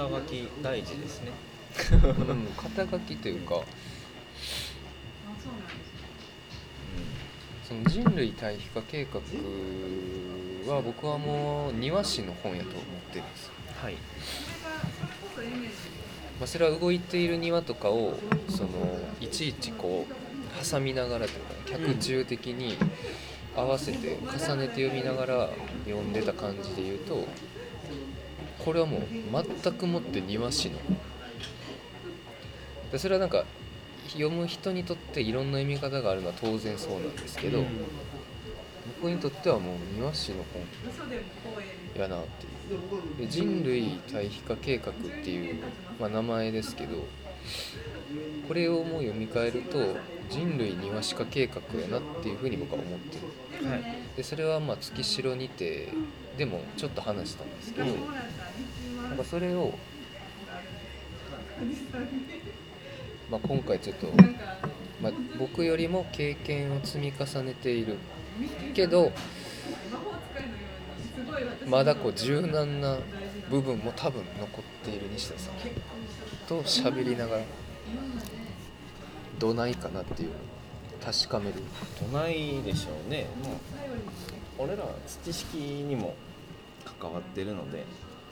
肩書き大事ですね。うん、肩書きというか、その人類対比化計画は僕はもう庭師の本やと思ってるんです。よ、はい。まあ、それは動いている庭とかをそのいちいちこう挟みながらというか脚注的に合わせて重ねて読みながら読んでた感じで言うとこれはもう全くもって庭師の。でそれはなんか読む人にとっていろんな読み方があるのは当然そうなんですけど、僕にとってはもう庭師の本やなっていう。で人類対比化計画っていう、まあ、名前ですけどこれをもう読み替えると人類庭師化計画やなっていうふうに僕は思ってる。はい。でそれはまあ月城にてでもちょっと話したんですけどなんかそれを、まあ、今回ちょっと、まあ、僕よりも経験を積み重ねている。けどまだこう柔軟な部分も多分残っている西田さんと喋りながらどないかなっていうのを確かめる。どないでしょうね。もう俺らは土式にも関わってるので、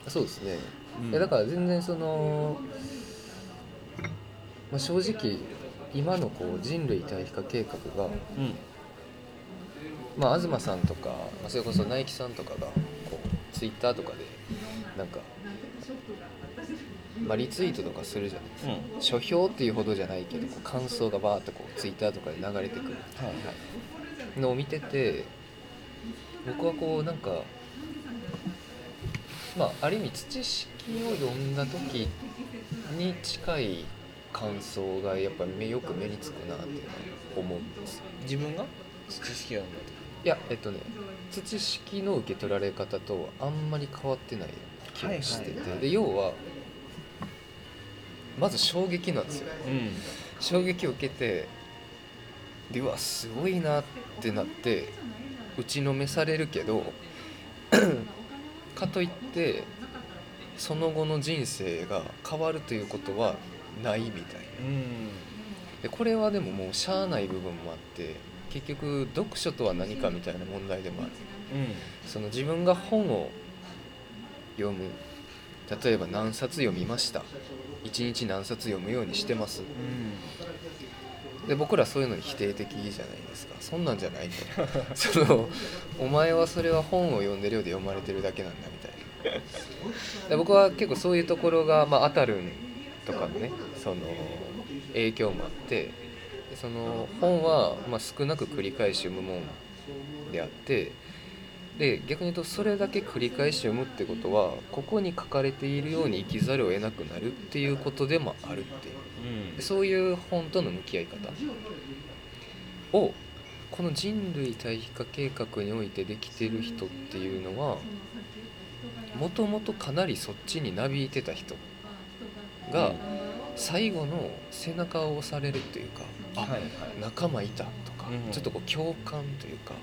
そうですね、うん。いやだから全然その、まあ、正直今のこう人類対比化計画が、うん。まあ、東さんとか、まあ、それこそナイキさんとかがこうツイッターとかでなんか、まあ、リツイートとかするじゃないですか、うん。書評っていうほどじゃないけどこう感想がバーッとこうツイッターとかで流れてくる。はいはい。のを見てて僕はこうなんかまあある意味土式を読んだ時に近い感想がやっぱり目よく目につくなっていうのは思うんですよ。自分が？土式を読んだいやえっとね土式の受け取られ方とあんまり変わってない気がしてて、はいはいはい。で要はまず衝撃なんですよ。時うん衝撃を受けてでうわすごいなってなって打ちのめされるけど かといってその後の人生が変わるということはないみたいな。うん。でこれはでももうしゃあない部分もあって結局読書とは何かみたいな問題でもある。その自分が本を読む例えば何冊読みました？一日何冊読むようにしてます？で僕らそういうのに否定的じゃないですか。そんなんじゃないと そのお前はそれは本を読んでるようで読まれてるだけなんだみたいな。で僕は結構そういうところが、まあ、アタルンとかのねその影響もあってでその本は、まあ、少なく繰り返し読むもんであってで逆に言うとそれだけ繰り返し読むってことはここに書かれているように生きざるを得なくなるっていうことでもあるっていう。うん。でそういう本との向き合い方。をこの人類対比化計画においてできてる人っていうのはもともとかなりそっちになびいてた人が最後の背中を押されるというかあ、はいはい。仲間いたとか、うん。ちょっとこう共感というか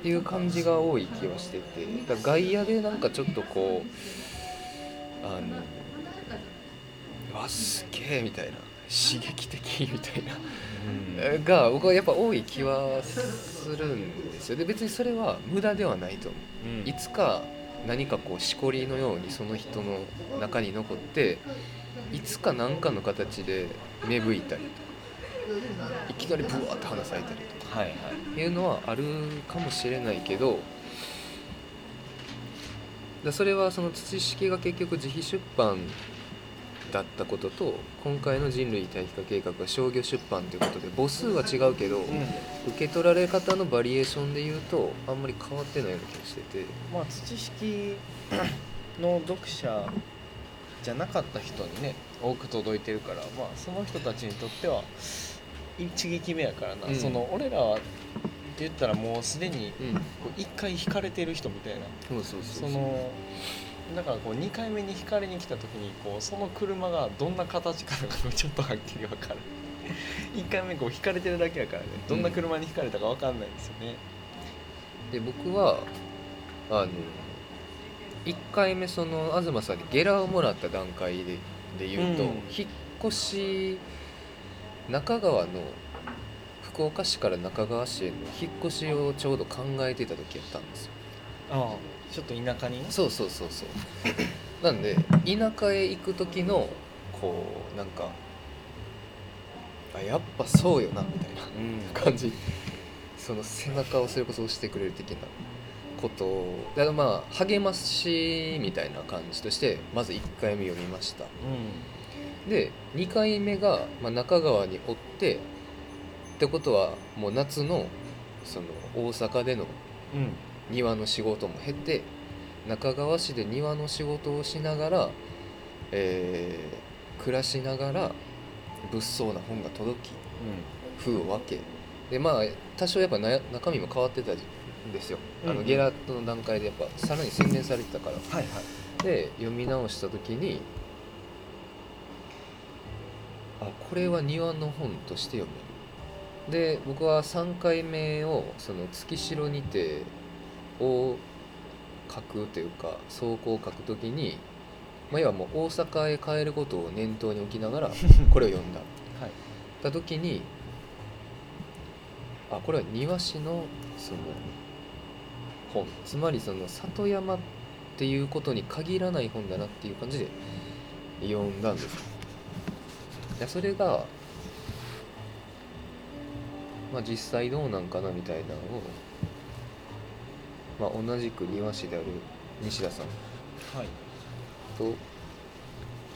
っていう感じが多い気はしててだ外野でなんかちょっとこうあのうわすげえみたいな刺激的みたいなうん。が僕はやっぱ多い気はするんですよ。で別にそれは無駄ではないと思う。うん。いつか何かこうしこりのようにその人の中に残っていつか何かの形で芽吹いたりとかいきなりブワーって花咲いたりとかはいはい。いうのはあるかもしれないけどだそれはその土式が結局自費出版だったことと今回の人類対比化計画は商業出版ということで母数は違うけど、受け取られ方のバリエーションで言うとあんまり変わってないような気がしてて。まあ土式の読者じゃなかった人にね多く届いてるからまあその人たちにとっては一撃目やからな、うん。その俺らはって言ったらもうすでにうん。こう一回引かれてる人みたいな。そうそうそそう。のだからこう2回目に引かれに来た時にこうその車がどんな形かが ちょっとはっきり分かる1 回目こう引かれてるだけやからね。どんな車に引かれたか分かんないんですよね、で僕はあの1回目その東さんにゲラをもらった段階でで言うと、うん。引っ越し中川の福岡市から中川市への引っ越しをちょうど考えてた時やったんですよ。ああちょっと田舎に？ねそうそうそうそう。なんで田舎へ行く時のこうなんかあやっぱそうよなみたいなうん。感じ。その背中をそれこそ押してくれる的なことを。だからまあ励ましみたいな感じとしてまず1回目読みましたで2回目が、まあ、中川におってってことはもう夏のその大阪でのうん。うん庭の仕事も経て中川市で庭の仕事をしながら、えー暮らしながら物騒な本が届き封を分けでまあ多少やっぱな中身も変わってたんですよ、あのうんうん。ゲラットの段階でやっぱさらに洗練されてたから。はいはい。で読み直した時にあこれは庭の本として読める。で僕は3回目をその月城にてを書くというか走行を書く時に、まあ、要はもう大阪へ帰ることを念頭に置きながら これを読んだ。はい。た時にあこれは庭師のその本。つまりその里山っていうことに限らない本だなっていう感じで読んだんですやそれがまあ実際どうなんかなみたいなのを、まあ、同じく庭師である西田さんはい。と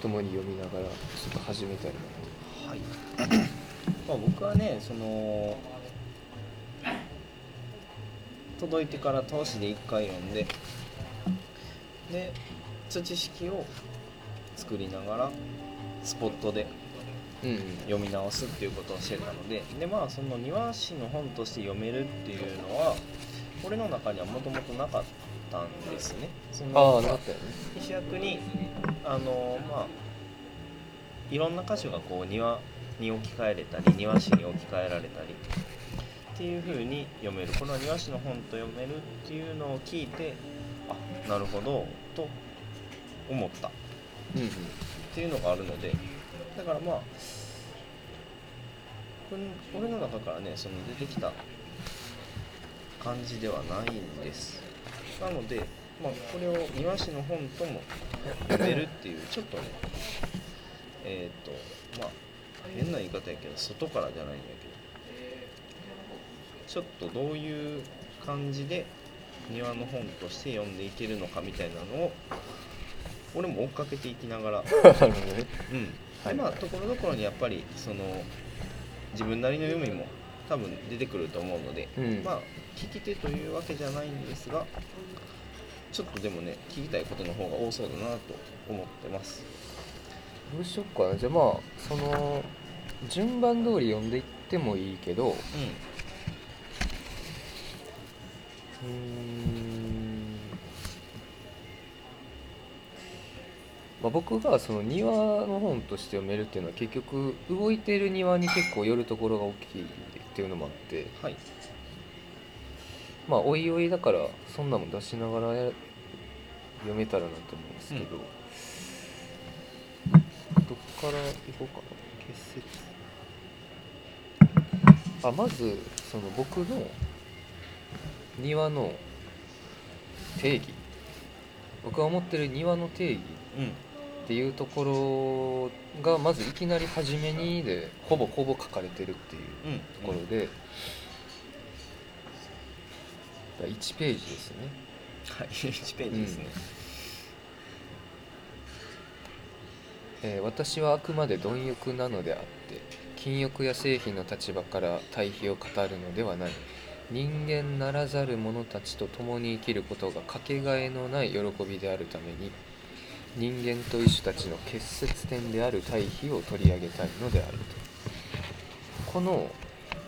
共に読みながらちょっと始めたいなはい。まあ僕はねその届いてから通しで1回読んでで土式を作りながらスポットで読み直すっていうことをしてたのででまあその庭師の本として読めるっていうのは俺の中にはもともとなかったんですね。そのあなったよね。西役にあのまあいろんな箇所がこう庭に置き換えれたり庭師に置き換えられたりっていう風に読める。これは庭師の本と読めるっていうのを聞いてあなるほどと思った。っうんうん。ていうのがあるのでだからまあこれ俺の中からねその出てきた感じではないんです。なので、まあ、これを庭師の本とも読めるっていうちょっとねえっ、とまあ変な言い方やけど外からじゃないんやけどちょっとどういう感じで庭の本として読んでいけるのかみたいなのを俺も追っかけていきながら うんはい。でまあところどころにやっぱりその自分なりの読みも多分出てくると思うので、うん。まあ聞き手というわけじゃないんですがちょっとでもね聞きたいことの方が多そうだなと思ってます。どうしよっかな。じゃあまあその順番通り読んでいってもいいけどうん、まあ、僕がその庭の本として読めるっていうのは結局動いてる庭に結構寄るところが大きいっていうのもあってんはい。まあおいおいだからそんなもん出しながらや読めたらなと思うんですけど、どっから行こうかな結節。あまずその僕の庭の定義。僕が思ってる庭の定義うんっていうところがまずいきなり初めにでほぼほぼ書かれてるっていううんところで、1ページですね。はい1ページですね、えー私はあくまで貪欲なのであって禁欲や製品の立場から対比を語るのではない。人間ならざる者たちと共に生きることがかけがえのない喜びであるために人間と異種たちの結節点である対比を取り上げたいのであるとこの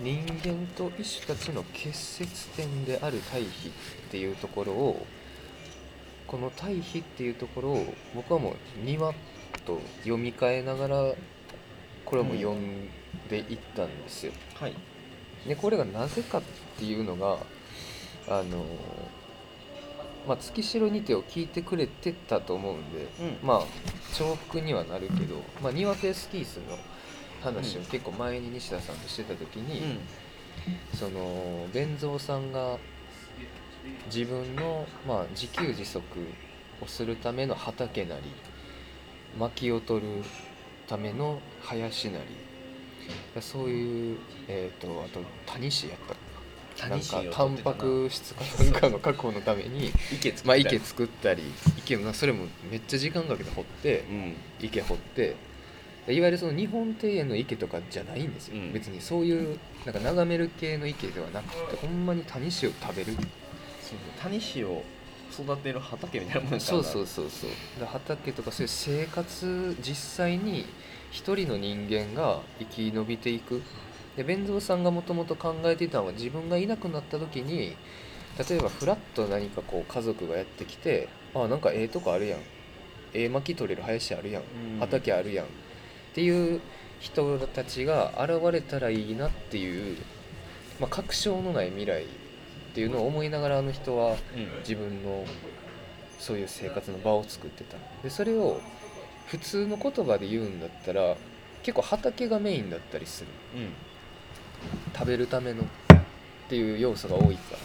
人間と異種たちの結節点である対比っていうところをこの対比っていうところを僕はもう庭と読み替えながらこれはもう読んでいったんですよ。はいでこれがなぜかっていうのがあのまあ、月城にてを聞いてくれてたと思うんで、うん。まあ重複にはなるけど、まあ、庭手スキースの話をうん。結構前に西田さんとしてた時に、うん。その弁蔵さんが自分の、まあ、自給自足をするための畑なり薪を取るための林なりそういう、えー、とあと谷氏やったなんかタンパク質かなんかの確保のために池作まあ、池作ったり池もそれもめっちゃ時間かけて掘ってうん。池掘っていわゆるその日本庭園の池とかじゃないんですよ、うん。別にそういうなんか眺める系の池ではなくてほんまに谷氏を食べる。谷氏を育てる畑みたいなもんそうそうそうそう。で畑とかそういう生活実際に一人の人間が生き延びていくで弁蔵さんがもともと考えていたのは自分がいなくなった時に例えばフラッと何かこう家族がやってきてあなんかええとこあるやん。ええ巻き取れる林あるやん。うん。畑あるやん。っていう人たちが現れたらいいなっていう、まあ、確証のない未来っていうのを思いながらあの人はうん。自分のそういう生活の場を作ってた。でそれを普通の言葉で言うんだったら結構畑がメインだったりする。うん食べるためのっていう要素が多いから。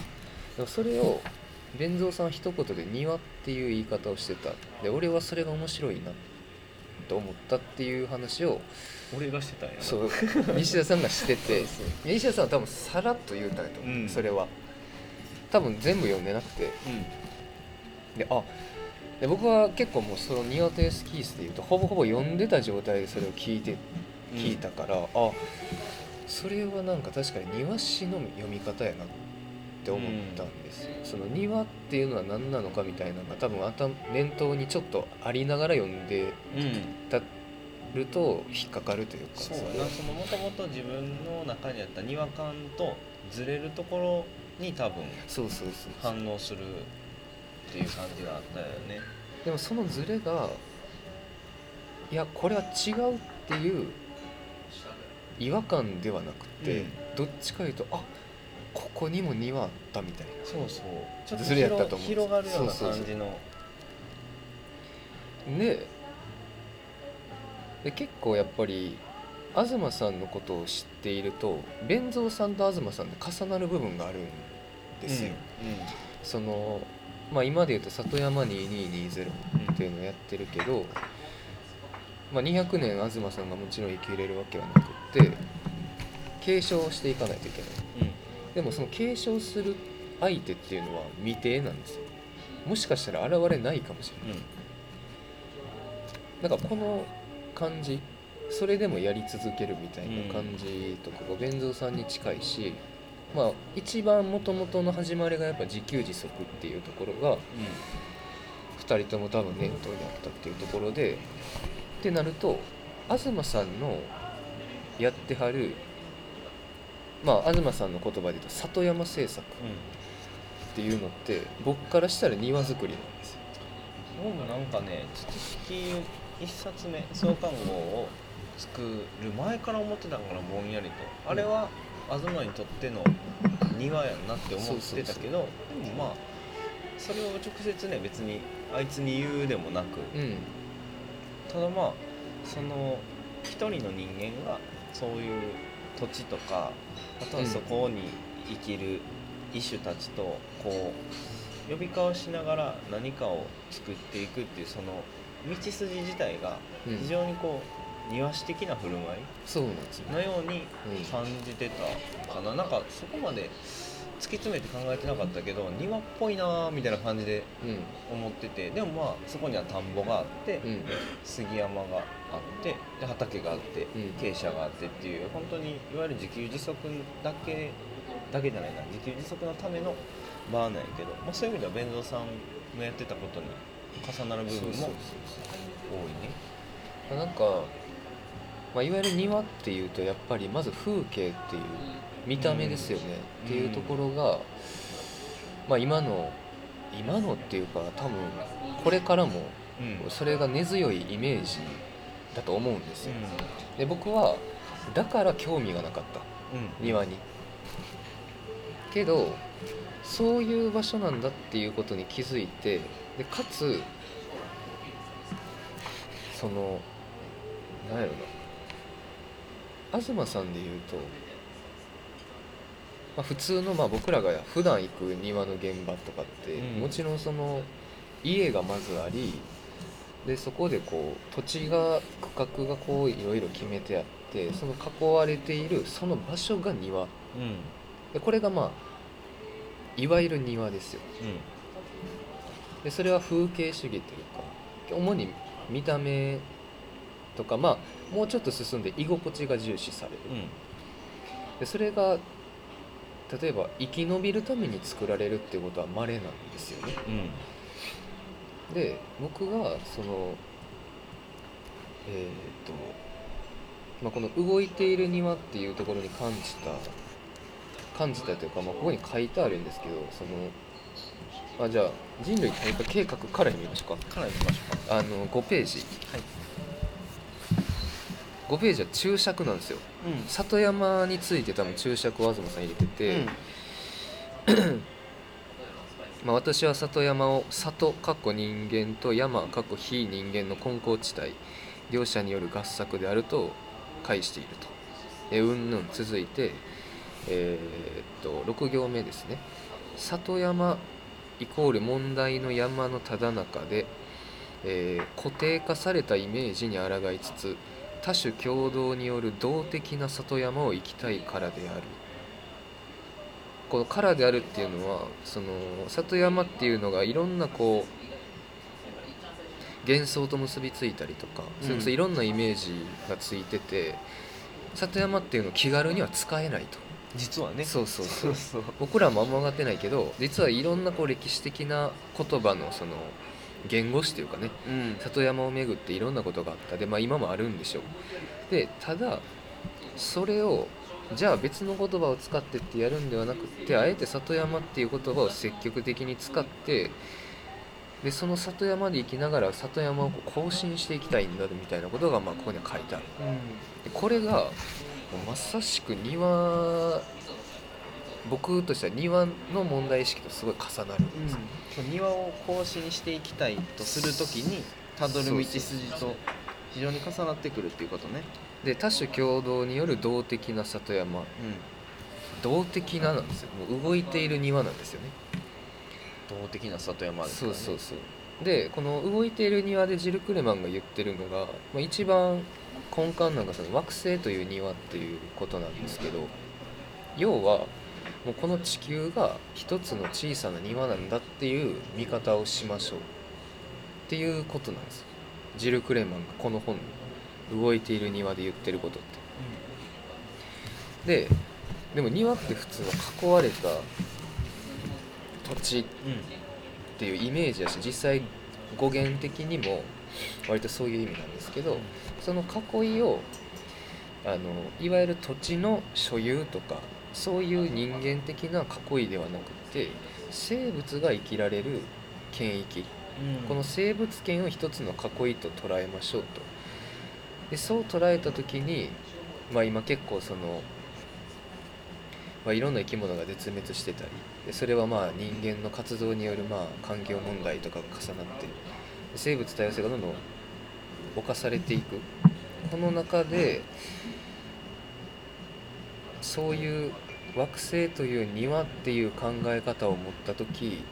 でもそれを弁蔵さんは一言で「庭」っていう言い方をしてた。で俺はそれが面白いなと思ったっていう話を。俺がしてたんやなそう。西田さんがしてて西田さんは多分さらっと言うたんやと思う、うん。それは。多分全部読んでなくて。うん。であで僕は結構もうその庭手スキースでいうとほぼほぼ読んでた状態でそれを聞いて聞いたから、あそれはなんか確かに庭師の読み方やなって思ったんですよ、その庭っていうのは何なのかみたいなのが多分頭念頭にちょっとありながら読んでうん。たると引っかかるというか。そうやな。そのもともと自分の中にあった違和感とずれるところに多分そうそうそう反応するっていう感じがあったよね。でもそのズレがいやこれは違うっていう違和感ではなくて、うん。どっちかいうとあここにも庭あったみたいな。そうそう。ちょっとずれやったと思う広がるようなそうそうそう感じのでで結構やっぱり東さんのことを知っていると弁蔵さんと東さんで重なる部分があるんですよ、そのまあ今で言うと里山2220っていうのをやってるけど、まあ、200年東さんがもちろん生きれるわけはなくって継承していかないといけない。でもその継承する相手っていうのは未定なんですよ。もしかしたら現れないかもしれない。なんかこの感じそれでもやり続けるみたいな感じとかが弁蔵さんに近いし、まあ一番もともとの始まりがやっぱ自給自足っていうところが2人とも多分念頭にあったっていうところでってなると東さんのやってはるまあ東さんの言葉で言うと里山政策っていうのって僕からしたら庭作りなんですよ。僕もなんかね知識一冊目創刊号を作る前から思ってたからぼんやりとあれは東にとっての庭やんなって思ってたけどでもまあそれを直接ね別にあいつに言うでもなく。うん。ただまあその一人の人間がそういう土地とかあとはそこに生きる異種たちとこう呼び交わしながら何かを作っていくっていうその道筋自体がうん。非常にこう庭師的な振る舞い。のようにうん感じてたかな。なんかそこまで突き詰めて考えてなかったけど庭っぽいなーみたいな感じでうん。思っててでもまあそこには田んぼがあって、うん。杉山があってで畑があって、うん。傾斜があってっていう本当にいわゆる自給自足だけだけじゃないな自給自足のためのバーなんやけど、まあ、そういう意味では弁蔵さんのやってたことに重なる部分も多いね。なんか、まあ、いわゆる庭っていうとやっぱりまず風景っていう見た目ですよね、うん。っていうところが、まあ、今の今のっていうか多分これからもうん。それが根強いイメージだと思うんですよ、で僕はだから興味がなかった。うん。庭に。けどそういう場所なんだっていうことに気づいてでかつそのなんやろな。東さんで言うと、まあ、普通のまあ僕らが普段行く庭の現場とかって、うん。もちろんその家がまずありでそこでこう土地が区画がこういろいろ決めてあってその囲われているその場所が庭。うん。でこれがまあいわゆる庭ですよ。でそれは風景主義というか主に見た目とかまあもうちょっと進んで居心地が重視される。うん。でそれが例えば生き延びるために作られるっていうことは稀なんですよね。うんで僕がそのえーっと、まあ、この「動いている庭」っていうところに感じた感じたというか、まあ、ここに書いてあるんですけどそのあじゃあ人類対価計画から読みましょうか。からいきましょうか。あの5ページ。はい。5ページは注釈なんですよ。うん。里山について多分注釈を東さん入れてて、まあ、私は里山を里かっこ人間と山かっこ非人間の根高地帯両者による合作であると解していると。えうんぬん続いてえーっと6行目ですね。里山イコール問題の山のただ中で、えー固定化されたイメージに抗いつつ多種共同による動的な里山を生きたいからである。この「からである」っていうのはその里山っていうのがいろんなこう幻想と結びついたりとかそれこそいろんなイメージがついてて、里山っていうのを気軽には使えないと。実はね。そうそうそう。そう僕らもあんま分かってないけど実はいろんなこう歴史的な言葉のその言語詞というかねうん。里山を巡っていろんなことがあった。で、まあ、今もあるんでしょう。でただそれをじゃあ別の言葉を使ってってやるんではなくってあえて里山っていう言葉を積極的に使ってでその里山で生きながら里山を更新していきたいんだみたいなことがまあここには書いてある。でこれがまさしく庭僕としては庭の問題意識とすごい重なるんです。よ、うん、庭を更新していきたいとするときにたどる道筋と非常に重なってくるっていうことねで多種共同による動的な里山。うん。動的ななんですよ。もう動いている庭なんですよね。動的な里山ですからね。そうそうそう。でこの動いている庭でジル・クレマンが言ってるのが、まあ、一番根幹なんかその惑星という庭っていうことなんですけど要はもうこの地球が一つの小さな庭なんだっていう見方をしましょうっていうことなんです。よジル・クレマンがこの本に動いている庭で言ってることって。ででも庭って普通は囲われた土地うんっていうイメージだし実際語源的にも割とそういう意味なんですけどその囲いをあのいわゆる土地の所有とかそういう人間的な囲いではなくて生物が生きられる権益。うん。この生物圏を一つの囲いと捉えましょうとでそう捉えた時に、まあ、今結構その、まあ、いろんな生き物が絶滅してたりでそれはまあ人間の活動によるまあ環境問題とかが重なって生物多様性がどんどん侵されていく。この中でそういう惑星という庭っていう考え方を持った時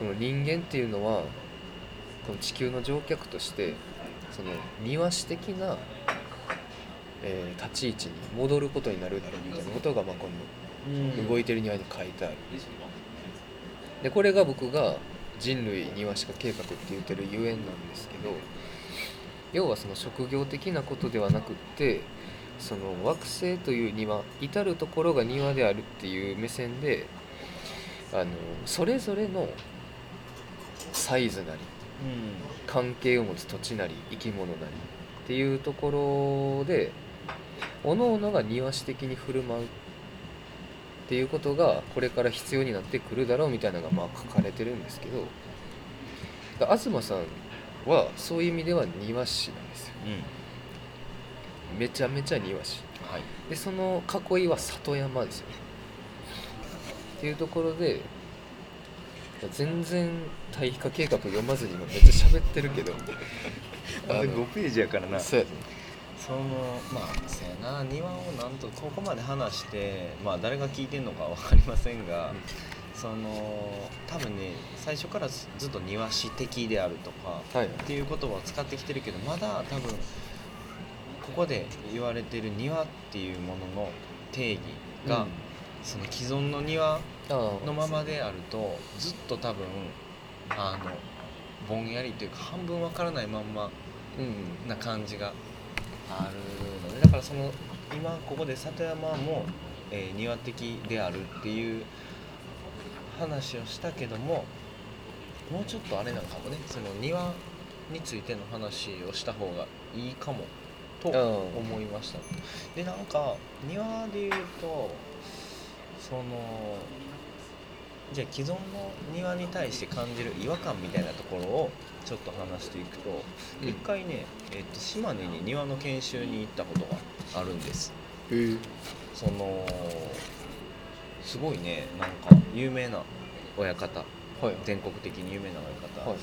この人間っていうのはこの地球の乗客としてその庭師的な、えー立ち位置に戻ることになるだろうみたいなことが、まあ、この動いてる庭に書いてある。でこれが僕が人類庭師化計画って言ってるゆえんなんですけど要はその職業的なことではなくってその惑星という庭至る所が庭であるっていう目線であのそれぞれのサイズなり関係を持つ土地なり生き物なりっていうところで各々が庭師的に振る舞うっていうことがこれから必要になってくるだろうみたいなのがまあ書かれてるんですけどだ東さんはそういう意味では庭師なんですよ。うん。めちゃめちゃ庭師。はい。でその囲いは里山ですよね。っていうところで全然対比化計画読まずに今めっちゃ喋ってるけど。あれ5ページやからな。そうやねそのまあせやな。庭をなんとここまで話してまあ誰が聞いてんのか分かりませんが、その多分ね最初からずずっと庭師的であるとかはい。っていう言葉を使ってきてるけどまだ多分ここで言われてる庭っていうものの定義が、うん。その既存の庭のままであるとずっと多分あのぼんやりというか半分わからないまんまうん。な感じがあるのでだからその今ここで里山も、えー庭的であるっていう話をしたけどももうちょっとあれなんかもね。その庭についての話をした方がいいかもと思いました。でなんか庭で言うとそのじゃあ既存の庭に対して感じる違和感みたいなところをちょっと話していくとうん。一、回ね、えっと島根に庭の研修に行ったことがあるんです。へえ。そのすごいねなんか有名な親方。はい。全国的に有名な親方、はい。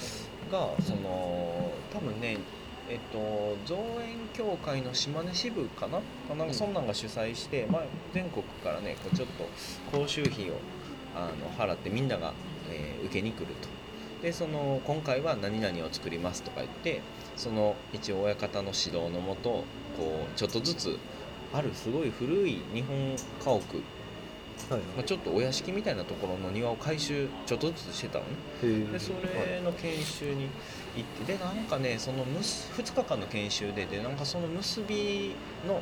がその多分ねえっと造園協会の島根支部かな？なんかそんなんが主催して、まあ、全国からねこうちょっと講習費をあの払ってみんなが、えー受けに来ると。でその今回は何々を作りますとか言ってその一応親方の指導のもとこうちょっとずつあるすごい古い日本家屋、はいまあ、ちょっとお屋敷みたいなところの庭を改修ちょっとずつしてたのね。でそれの研修に行ってでなんかねそのむす2日間の研修ででなんかその結びの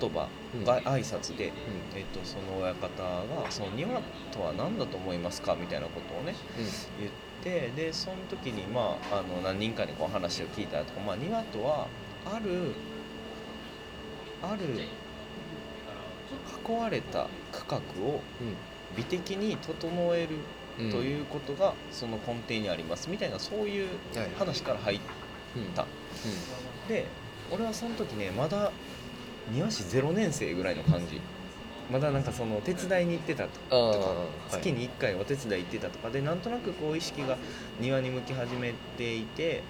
言葉が挨拶で、えっと、その親方が「その庭とは何だと思いますか?」みたいなことをね言ってでその時に、まあ、あの何人かにこう話を聞いたりとか、まあ、庭とはあるある囲われた区画を美的に整えるうんということがその根底にありますみたいなそういうはい話から入っうん。たで俺はその時ねまだ庭師0年生ぐらいの感じ。まだなんかその手伝いに行ってたと。かはい。月に1回お手伝い行ってたとか。でなんとなくこう意識が庭に向き始めていて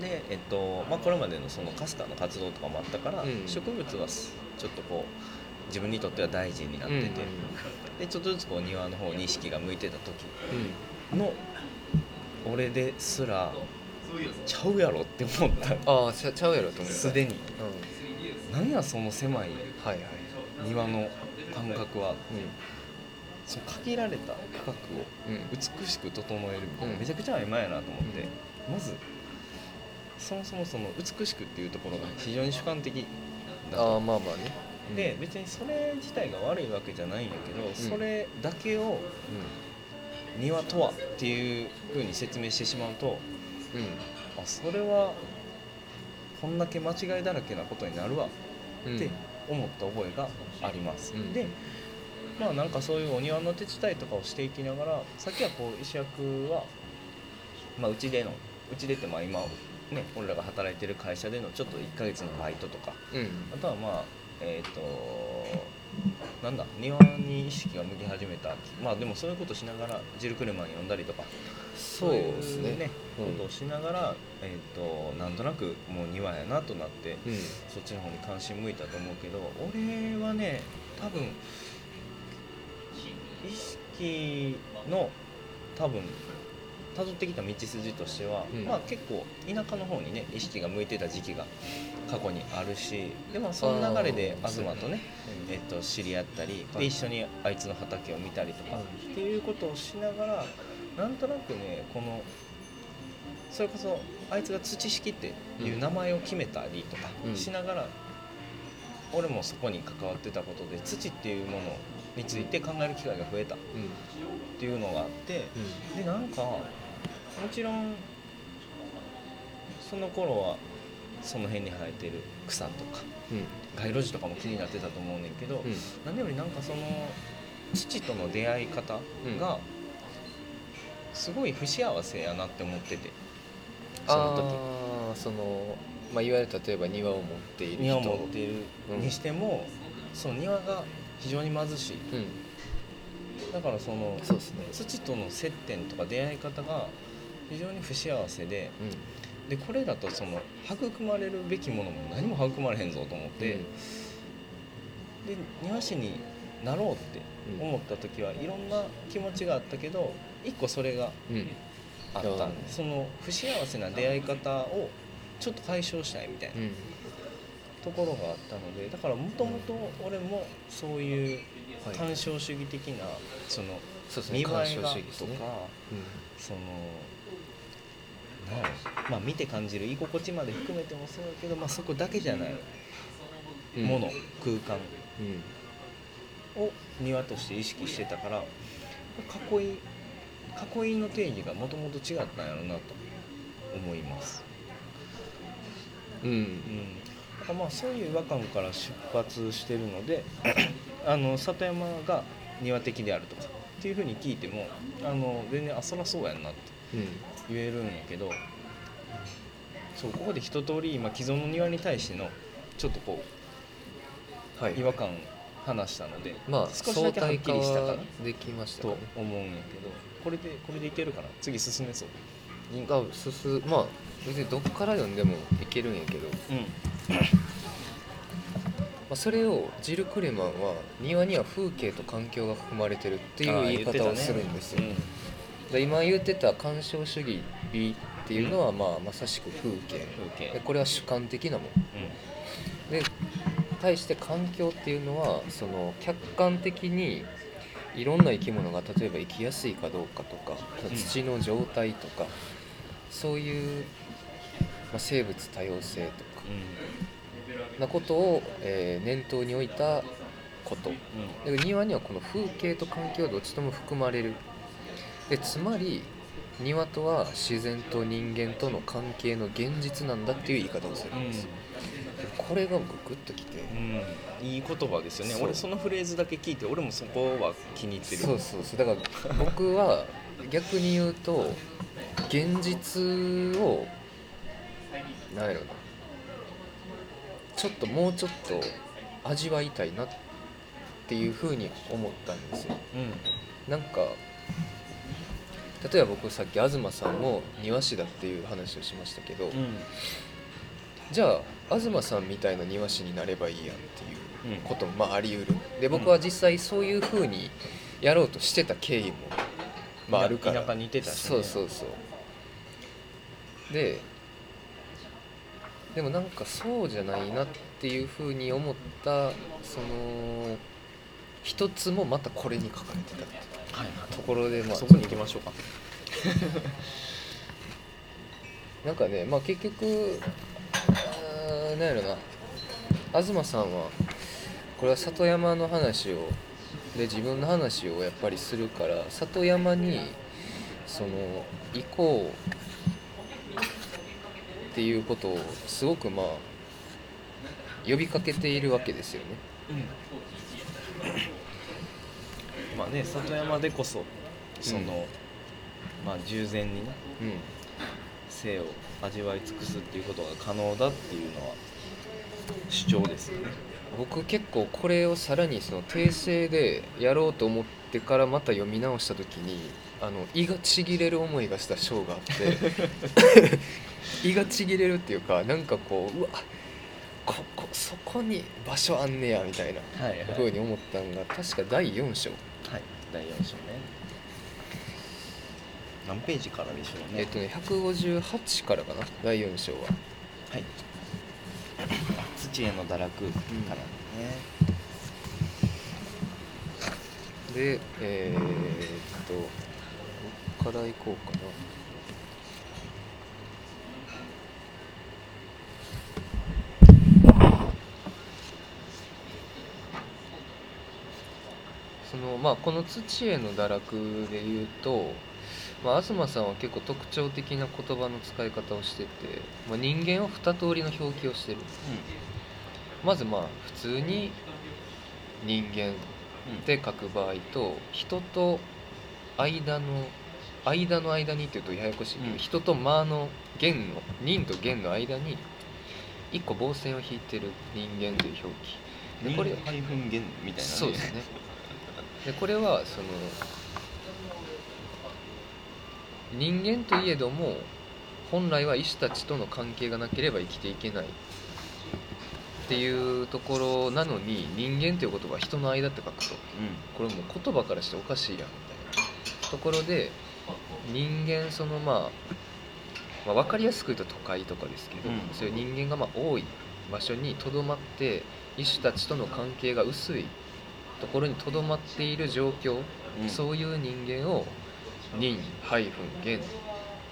でえっとまあこれまでのそのかすかの活動とかもあったから、うん。植物はすちょっとこう自分にとっては大事になってて、でちょっとずつこう庭の方に意識が向いてた時うん。の俺ですらちゃうやろって思った。ああちゃちゃうやろと思うすでに。うん何やその狭い庭の感覚は。うその限られた区画を美しく整えるみたいなうん。めちゃくちゃ曖昧やなと思って、まずそもそもその美しくっていうところが非常に主観的だあまあまあね。うん。で別にそれ自体が悪いわけじゃないんやけど、それだけを庭とはっていうふうに説明してしまうとうん。うんあそれはこんだけ間違いだらけなことになるわ。うんって思った覚えがあります、うん。でまあなんかそういうお庭の手伝いとかをしていきながらさっきはこう石役はまあうちでのうちでってまあ今ね俺らが働いてる会社でのちょっと1ヶ月のバイトとか。うん。あとはまあえっ、となんだ庭に意識が向き始めたまあでもそういうことしながらジル・クレマン読んだりとかそうですね。いねうん。ことをしながら、えっ、となんとなくもう庭やなとなってうん。そっちの方に関心向いたと思うけど俺はね多分意識の多分辿ってきた道筋としては、うん。まあ結構田舎の方にね意識が向いてた時期が過去にあるしでもその流れで東とね、えっと、知り合ったり、はい。で一緒にあいつの畑を見たりとか、はい。っていうことをしながらなんとなくねこのそれこそあいつが土式っていう名前を決めたりとかうん。しながら、俺もそこに関わってたことで土っていうものについて考える機会が増えたっうんていうのがあってでなんかもちろんその頃はその辺に生えてる草とかうん。街路樹とかも気になってたと思うねんけど、うん。何よりなんかその父との出会い方がすごい不幸せやなって思っててその時。そのまあいわゆる例えば庭を持っている人。庭を持っているうん。にしても、その庭が非常に貧しい。うん。だからそのそうですね。土との接点とか出会い方が非常に不幸せでうでこれだとその育まれるべきものも何も育まれへんぞと思っん。て、で庭師になろうってうん。思った時はいろんな気持ちがあったけど一個それがうん。あったんでその不幸せな出会い方をちょっと解消したいみたいなうん。ところがあったのでだからもともと俺もそういうはい。干渉主義的なその見栄えがとかそのまあ見て感じる居心地まで含めてもそうだけど、まあ、そこだけじゃないうん。もの、空間。うん。を庭として意識してたから囲い囲いの定義がもともと違ったんやろうなと思います。うん。うん、まあそういう違和感から出発してるので あの里山が庭的であるとかっていうふうに聞いてもあの全然あそらそうやんなってうん言えるんやけどそうここで一通り今既存の庭に対してのちょっとこはい。う違和感話したので、まあ少しだけはっきりしたかな。できましたかとね思うんやけどこれでこれでいけるかな。次進めそう。が進まあ別にどっから読んでもいけるんやけど、まうん。あ、それをジル・クレマンは庭には風景と環境が含まれてるっていう言い方をするんですよ、で今言ってた干渉主義美っていうのは、まあ、まさしく風景。風景。でこれは主観的なものうん。で対して環境っていうのはその客観的にいろんな生き物が例えば生きやすいかどうかとかうん。土の状態とか、そういう、まあ、生物多様性とかなことを、えー念頭に置いたこと。で庭にはこの風景と環境がどっちとも含まれるでつまり庭とは自然と人間との関係の現実なんだっていう言い方をするんですよ、でこれが僕グッときて、うん、うん、いい言葉ですよね。俺そのフレーズだけ聞いて俺もそこは気に入ってる。そうそうそう。だから僕は逆に言うと現実をなんやろな。ちょっともうちょっと味わいたいなっていうふうに思ったんですよ。うん。なんか例えば僕さっき東さんも庭師だっていう話をしましたけど、うん。じゃあ東さんみたいな庭師になればいいやんっていううんこともまああり得る。で僕は実際そういうふうにやろうとしてた経緯も、まあ、あるから。田舎にいてたしね。そうそうそうででもなんかそうじゃないなっていうふうに思ったその一つもまたこれに書かれてたってところでまあそこに行きましょうか。なんかねまあ結局なんやろな。東さんはこれは里山の話をで自分の話をやっぱりするから里山にその行こうっていうことをすごくまあ呼びかけているわけですよね。まあね里山でこそその、まあ従前にねうん。生を味わい尽くすっていうことが可能だっていうのは主張ですよね。僕結構これをさらにその訂正でやろうと思ってからまた読み直した時にあの胃がちぎれる思いがした章があって 胃がちぎれるっていうかなんかこううわここそこに場所あんねやみたいなふうに思ったのが確か第4章、はい第4章ね。何ページからでしょうね。えっとね158からかな第4章は。はい。土への堕落からね、でえーっとどっから行こうかなそのまあこの土への堕落で言うと、まあ、東さんは結構特徴的な言葉の使い方をしてて、まあ、人間は二通りの表記をしてる。まずまあ普通に人間で書く場合と人と間の間の間にっていうとややこしいけど、うん。人と間の弦の人と弦の間に一個棒線を引いてる人間という表記。でこれハイフン弦みたいな、ね、そうですねでこれはその人間といえども本来は医師たちとの関係がなければ生きていけない。っていうところなのに人間という言葉は人の間って書くと、これもう言葉からしておかしいやんみたいな。ところで人間そのまあ、まあ、分かりやすく言うと都会とかですけど、うん、そういう人間がまあ多い場所にとどまって医師たちとの関係が薄いところにとどまっている状況、うん、そういう人間を人元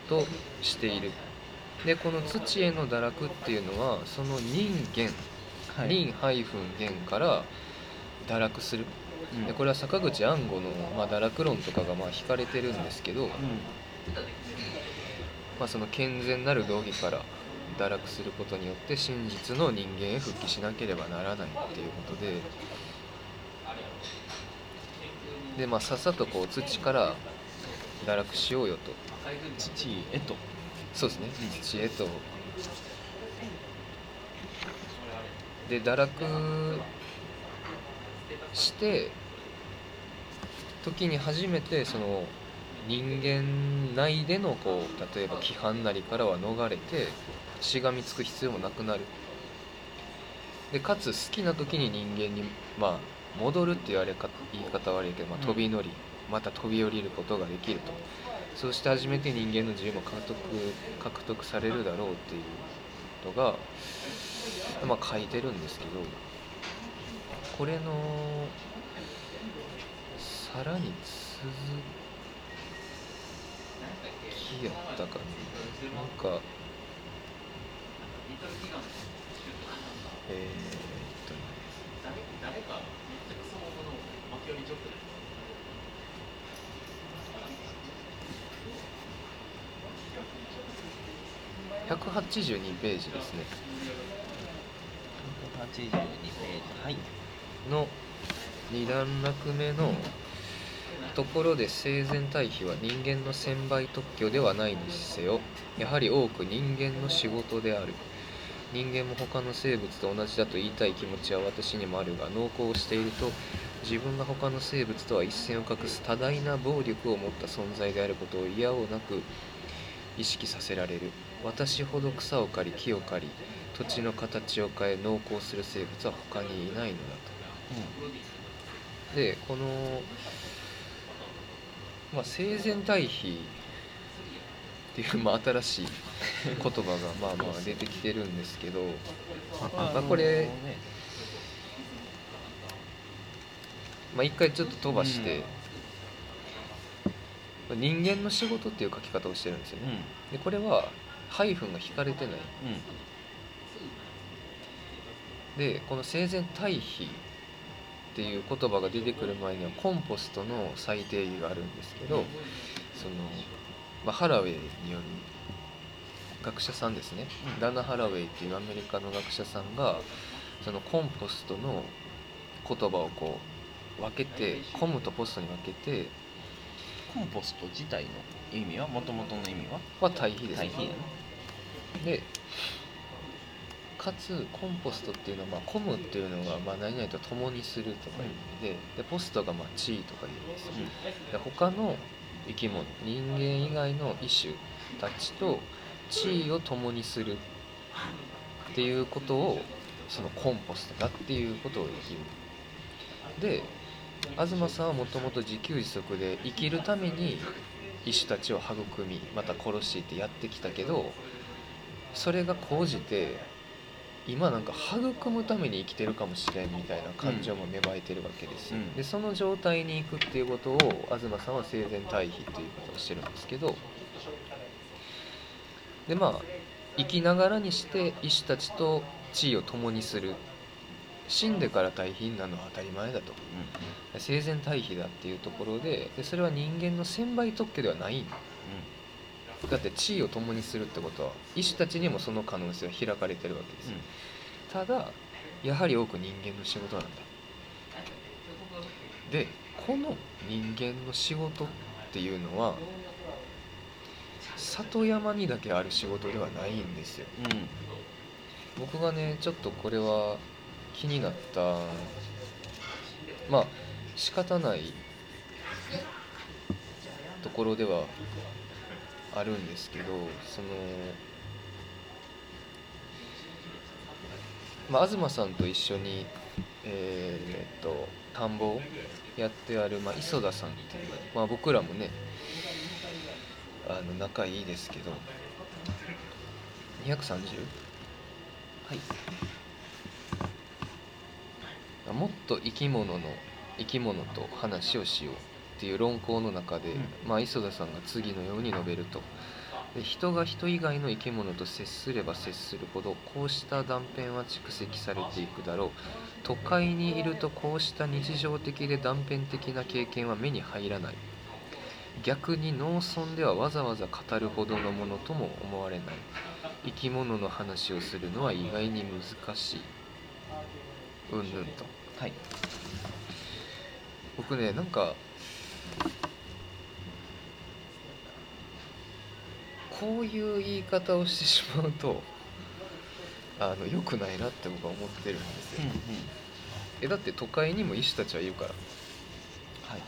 としている。でこの土への堕落っていうのはその人間輪元から堕落する、うん、でこれは坂口安吾の、まあ、堕落論とかがまあ引かれてるんですけど、うん、まあ、その健全なる道義から堕落することによって真実の人間へ復帰しなければならないっていうことででまあさっさとこう土から堕落しようよと。土へと。そうですね。土へと。で堕落して時に初めてその人間内でのこう例えば規範なりからは逃れてしがみつく必要もなくなる。でかつ好きな時に人間にまあ戻るって言われか言い方悪いけど、まあ、飛び乗り、また飛び降りることができると。そうして初めて人間の自由も獲得獲得されるだろうっていうのがまあ、書いてるんですけどこれのさらに続きやったかな。なんかえー、っとね182ページですね。82ページはいの2段落目のところで生前退避は人間の専売特許ではないにせよやはり多く人間の仕事である。人間も他の生物と同じだと言いたい気持ちは私にもあるが濃厚していると自分が他の生物とは一線を画す多大な暴力を持った存在であることを嫌をなく意識させられる。私ほど草を刈り木を刈り土地の形を変え濃厚する生物は他にいないのだと、うん、でこの、まあ、生前退避っていう、まあ、新しい言葉がまあまあ出てきてるんですけど、まあ、これ、まあ、一回ちょっと飛ばして、うん、人間の仕事っていう書き方をしてるんですよね、うん、でこれはハイフンが引かれてない、でこの生前退避っていう言葉が出てくる前にはコンポストの再定義があるんですけど、その、まあ、ハラウェイによる学者さんですね、うん、ダナ・ハラウェイっていうアメリカの学者さんがそのコンポストの言葉をこう分けてコムとポストに分けてコンポスト自体の意味はもともとの意味は？は対比ですね。でかつコンポストっていうのは、まあ、コムっていうのが、まあ、何々と共にするとかいう意味ででポストが、まあ、地位とかいうんですよ、で他の生き物人間以外の異種たちと地位を共にするっていうことをそのコンポストだっていうことを言うで東さんはもともと自給自足で生きるために医師たちを育みまた殺しってやってきたけどそれが高じて今なんか育むために生きてるかもしれんみたいな感情も芽生えてるわけですよ、うん、でその状態に行くっていうことを東さんは生前退避ということをしてるんですけど。でまあ生きながらにして医師たちと地位を共にする。死んでから退避になるのは当たり前だと、うん、生前退避だっていうところででそれは人間の専売特許ではないだって地位を共にするってことは医師たちにもその可能性は開かれてるわけです、うん、ただやはり多く人間の仕事なんだ。でこの人間の仕事っていうのは里山にだけある仕事ではないんですよ、うん、僕がねちょっとこれは気になったまあ仕方ないところではあるんですけどそのまあ東さんと一緒にえーえっと田んぼをやってある、まあ、磯田さんっていう、まあ、僕らもねあの仲いいですけど 230? はいもっと生き物の生き物と話をしようっていう論考の中で、うん。まあ、磯田さんが次のように述べると。で人が人以外の生き物と接すれば接するほどこうした断片は蓄積されていくだろう。都会にいるとこうした日常的で断片的な経験は目に入らない。逆に農村ではわざわざ語るほどのものとも思われない。生き物の話をするのは意外に難しい。うんぬんと。はい。僕ねなんかこういう言い方をしてしまうとあの良くないなって僕は思ってるんですよ、えだって都会にも医師たちはいるから。はい。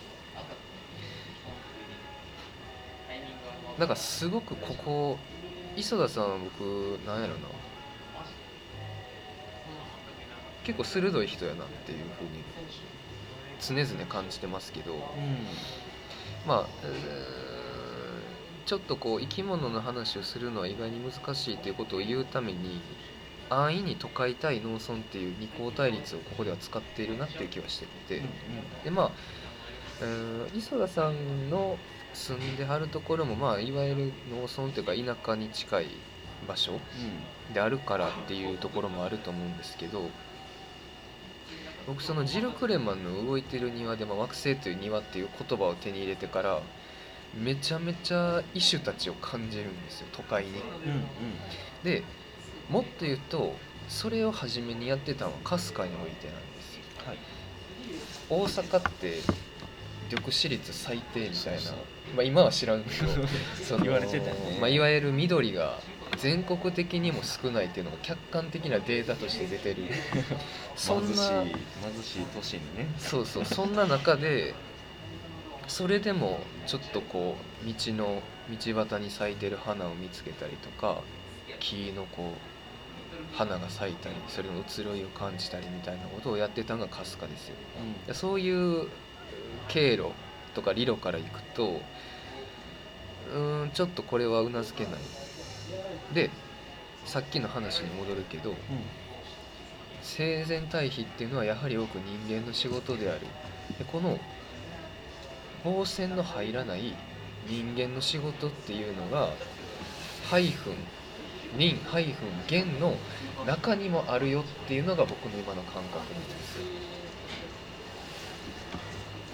なんかすごくここ磯田さんは僕なんやろな。結構鋭い人やなっていうふうに常々感じてますけど、うん。まあ、うーんちょっとこう生き物の話をするのは意外に難しいということを言うために安易に都会対農村っていう二項対立をここでは使っているなっていう気はしてて、でまあ磯田さんの住んではるところも、まあ、いわゆる農村というか田舎に近い場所であるからっていうところもあると思うんですけど僕そのジル・クレマンの「動いてる庭」で、まあ、惑星という庭っていう言葉を手に入れてからめちゃめちゃ異種たちを感じるんですよ都会に。うんうん。でもっと言うとそれを初めにやってたのは春日においてなんですよ。はい。大阪って緑私立最低みたいな。まあ、今は知らんけどその 言われてたよねまあ、いわゆる緑が全国的にも少ないっていうのが客観的なデータとして出てる。そん貧しいな貧しい都市にね。そうそうそんな中でそれでもちょっとこう道の道端に咲いてる花を見つけたりとか木のこう花が咲いたりそれの移ろいを感じたりみたいなことをやってたのが春日ですよ。でそういう経路とか理路からいくとうーんちょっとこれはうなずけない。でさっきの話に戻るけど生前対比っていうのはやはり多く人間の仕事である。でこの防線の入らない人間の仕事っていうのがハイフン人ハイフン元の中にもあるよっていうのが僕の今の感覚なんです。よ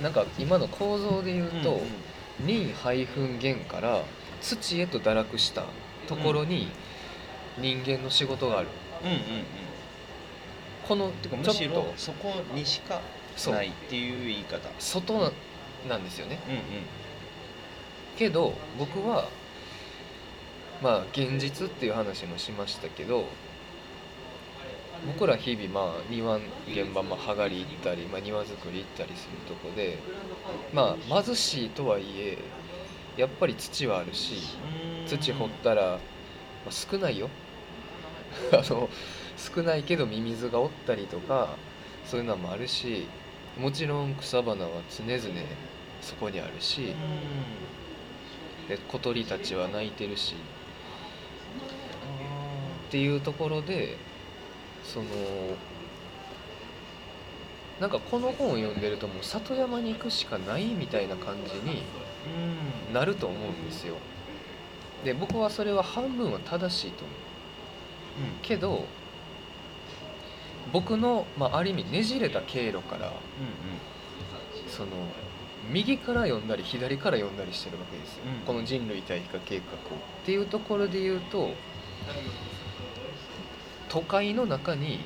なんか今の構造で言うと、人ハイフン元から土へと堕落したところに人間の仕事がある、うんうんうん。このてかむしろそこにしかないっていう言い方。外ななんですよね。うんうん。けど僕はまあ現実っていう話もしましたけど僕ら日々まあ庭現場、まあ、はがり行ったり、まあ、庭作り行ったりするとこでまあ貧しいとはいえやっぱり土はあるし土掘ったら、まあ、少ないよ。あの少ないけどミミズがおったりとかそういうのもあるしもちろん草花は常々そこにあるしで小鳥たちは鳴いてるし。っていうところでそのなんかこの本を読んでるともう里山に行くしかないみたいな感じにうん。なると思うんですよ。で僕はそれは半分は正しいと思う。けど僕の、まあ、ある意味ねじれた経路からうん。その右から読んだり左から読んだりしてるわけですよ、うん。この人類対比化計画を。っていうところで言うと都会の中に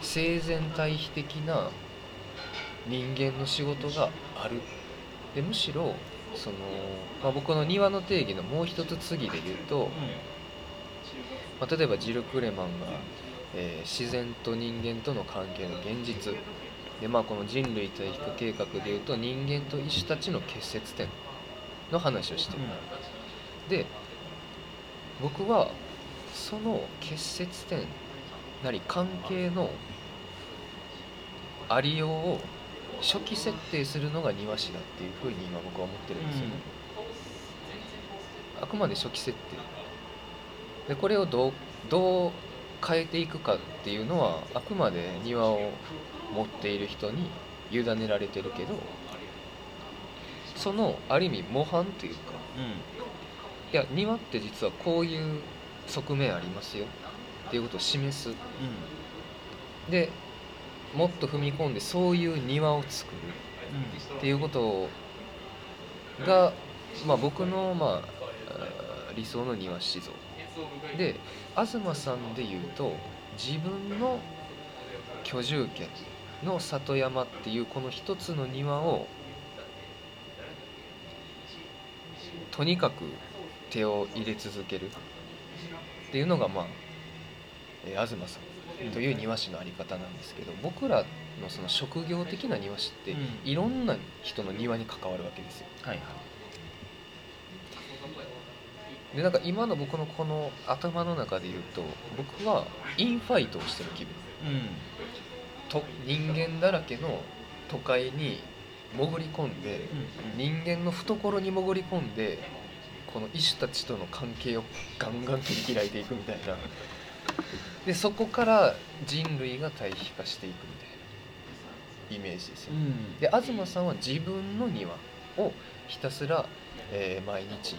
生前対比的な人間の仕事がある。でむしろその、まあ、僕の庭の定義のもう一つ次で言うと、まあ、例えばジル・クレマンがえー自然と人間との関係の現実でまあこの人類対比化計画でいうと人間と医師たちの結節点の話をしてる、で僕はその結節点なり関係のありようを初期設定するのが庭師だっていうふうに今僕は思ってるんですよね、あくまで初期設定。でこれをどうどう変えていくかっていうのはあくまで庭を持っている人に委ねられてるけどそのある意味模範というかいや庭って実はこういう側面ありますよっていうことを示す。でもっと踏み込んでそういう庭を作る。っていうことが、まあ、僕の、まあ、理想の庭師像。で東さんで言うと自分の居住権の里山っていうこの一つの庭をとにかく手を入れ続けるっていうのがまあ、えー東さんという庭師のあり方なんですけど僕らのその職業的な庭師ってうん。いろんな人の庭に関わるわけですよ。はいはい。でなんか今の僕のこの頭の中で言うと僕はインファイトをしてる気分と人間だらけの都会に潜り込んで人間の懐に潜り込んでこの医師たちとの関係をガンガン切り開いていくみたいな。でそこから人類が対比化していくみたいなイメージですよ、で東さんは自分の庭をひたすら、えー毎日、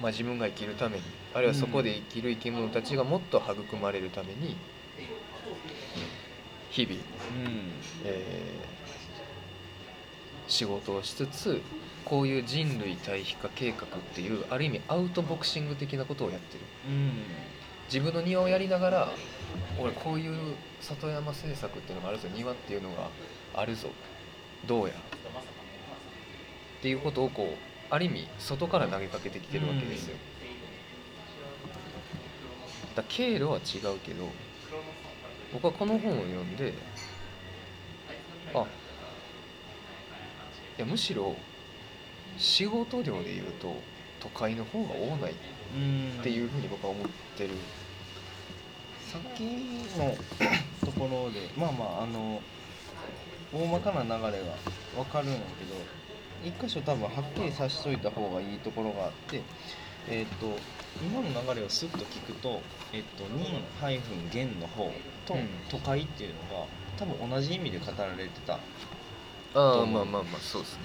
まあ、自分が生きるためにあるいはそこで生きる生き物たちがもっと育まれるために日々、えー仕事をしつつこういう人類対比化計画っていうある意味アウトボクシング的なことをやってる。自分の庭をやりながら俺こういう里山政策っていうのがあるぞ庭っていうのがあるぞどうやっていうことをこうある意味外から投げかけてきてるわけですよ、だから経路は違うけど僕はこの本を読んであいやむしろ仕事量で言うと都会の方が多ないっていうふうに僕は思ってる。さっきのところで まあまああの大まかな流れが分かるんやけど一箇所多分はっきりさしといた方がいいところがあってえっ、と今の流れをスッと聞くと「えっと任元の方とうん。都会っていうのが多分同じ意味で語られてた。ああまあまあまあそうですね。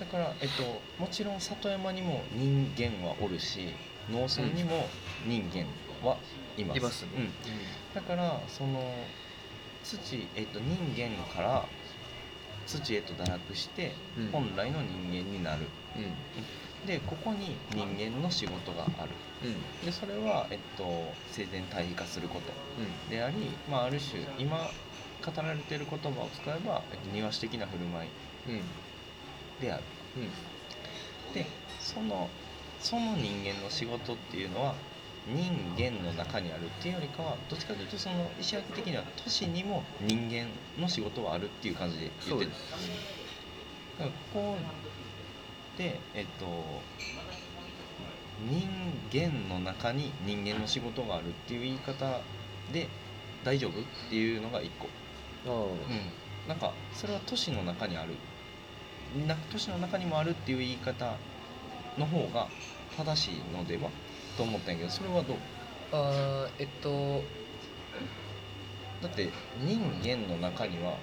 だから、えっと、もちろん里山にも人間はおるし農村にも人間はいます,、いますね。うん、だからその土、えっと、人間から土へと堕落してうん。本来の人間になる。うん。でここに人間の仕事があるうん。でそれは、えっと、生前対比化することうん。であり、まあ、ある種今語られている言葉を使えば、えっと、庭師的な振る舞いうん。である。でそのその人間の仕事っていうのは人間の中にあるっていうよりかはどっちかというとその石焼的には都市にも人間の仕事はあるっていう感じで言ってる。そうです。だからこうでえっと人間の中に人間の仕事があるっていう言い方で大丈夫っていうのが一個。ああ。うん、なんかそれは都市の中にある。な都市の中にもあるっていう言い方の方が正しいのではと思ったんやけどそれはどう？あーえっとだって人間の中には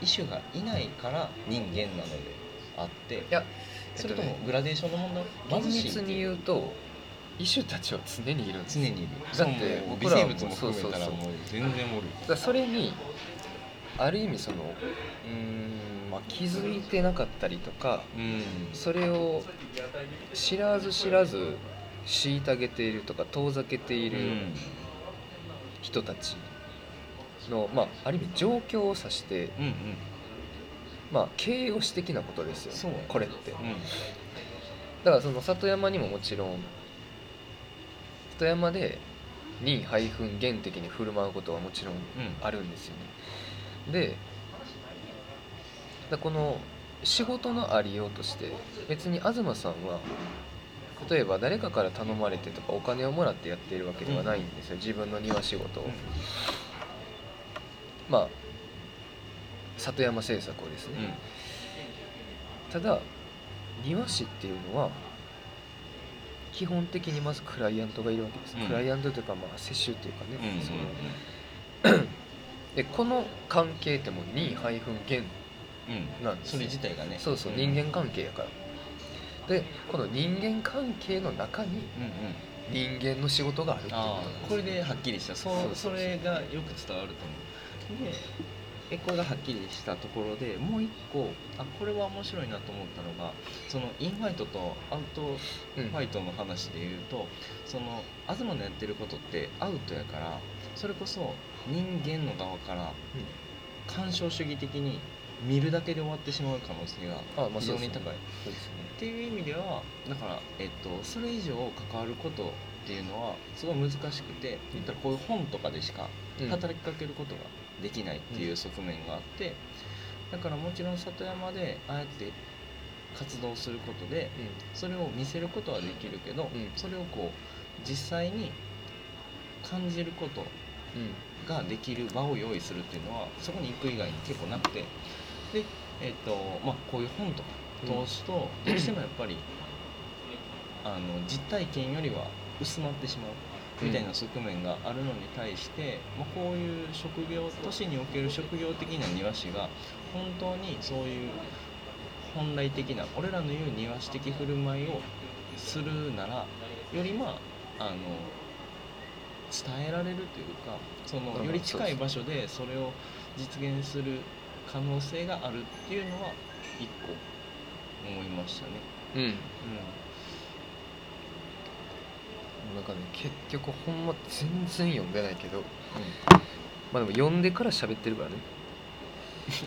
異種がいないから人間なのであって。いやそれともグラデーションの問題？厳密に言うと異種たちは常にいるんです常にいるだって僕らはもう生物も含めたらそうそうそうもう全然おるだそれにある意味そのうーん、まあ、気づいてなかったりとかうん。それを知らず知らず虐げているとか遠ざけている人たちの、まあ、ある意味状況を指して、うんうんまあ、形容詞的なことですよ。ねこれって。うん。だからその里山にももちろん里山でに原的に振る舞うことはもちろんあるんですよね。でこの仕事のありようとして別に東さんは例えば誰かから頼まれてとかお金をもらってやっているわけではないんですよ、自分の庭仕事を。まあ里山政策をですね、ただ庭師っていうのは基本的にまずクライアントがいるわけです、うん、クライアントというかまあ接種っていうかね、その でこの関係ってもう2減なんです、それ自体がね。そうそう人間関係やから。でこの人間関係の中に人間の仕事があるっていうことこれではっきりした。そう。それがよく伝わると思う。でえこれがはっきりしたところでもう一個あこれは面白いなと思ったのがそのインファイトとアウトファイトの話で言うと、うん、その東のやってることってアウトやからそれこそ人間の側から干渉主義的に見るだけで終わってしまう可能性が非常に高い。っていう意味ではだから、えっと、それ以上関わることっていうのはすごい難しくて言ったらこういう本とかでしか働きかけることができないっていう側面があってだからもちろん里山でああやって活動することでそれを見せることはできるけどそれをこう実際に感じることができる場を用意するっていうのはそこに行く以外に結構なくて。で、えーとまあ、こういう本とか通すと、どうしてもやっぱりあの実体験よりは薄まってしまうみたいな側面があるのに対して、まあ、こういう職業都市における職業的な庭師が本当にそういう本来的な俺らの言う庭師的振る舞いをするならよりまああの伝えられるというかそのより近い場所でそれを実現する可能性があるっていうのは一個思いましたね。うん、うんなんかね結局ほんま全然読んでないけど、うん、まあでも読んでから喋ってるからね。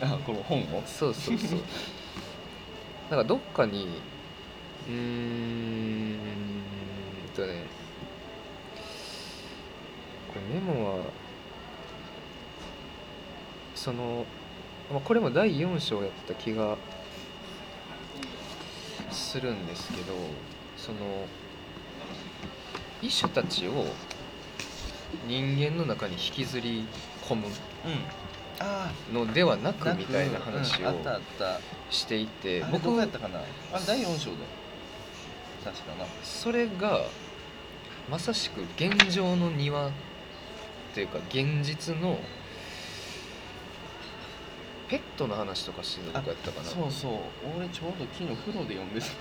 あこの本を？そうそうそう。なんかどっかにうーんとねこれメモはその、まあ、これも第4章やってた気がするんですけどその医種たちを人間の中に引きずり込むのではなくみたいな話をしていて僕はやったかな？あ第4章で確かな。それがまさしく現状の庭っていうか現実のペットの話とかしてたとかやったかな。そうそう。俺ちょうど昨日風呂で読んでた。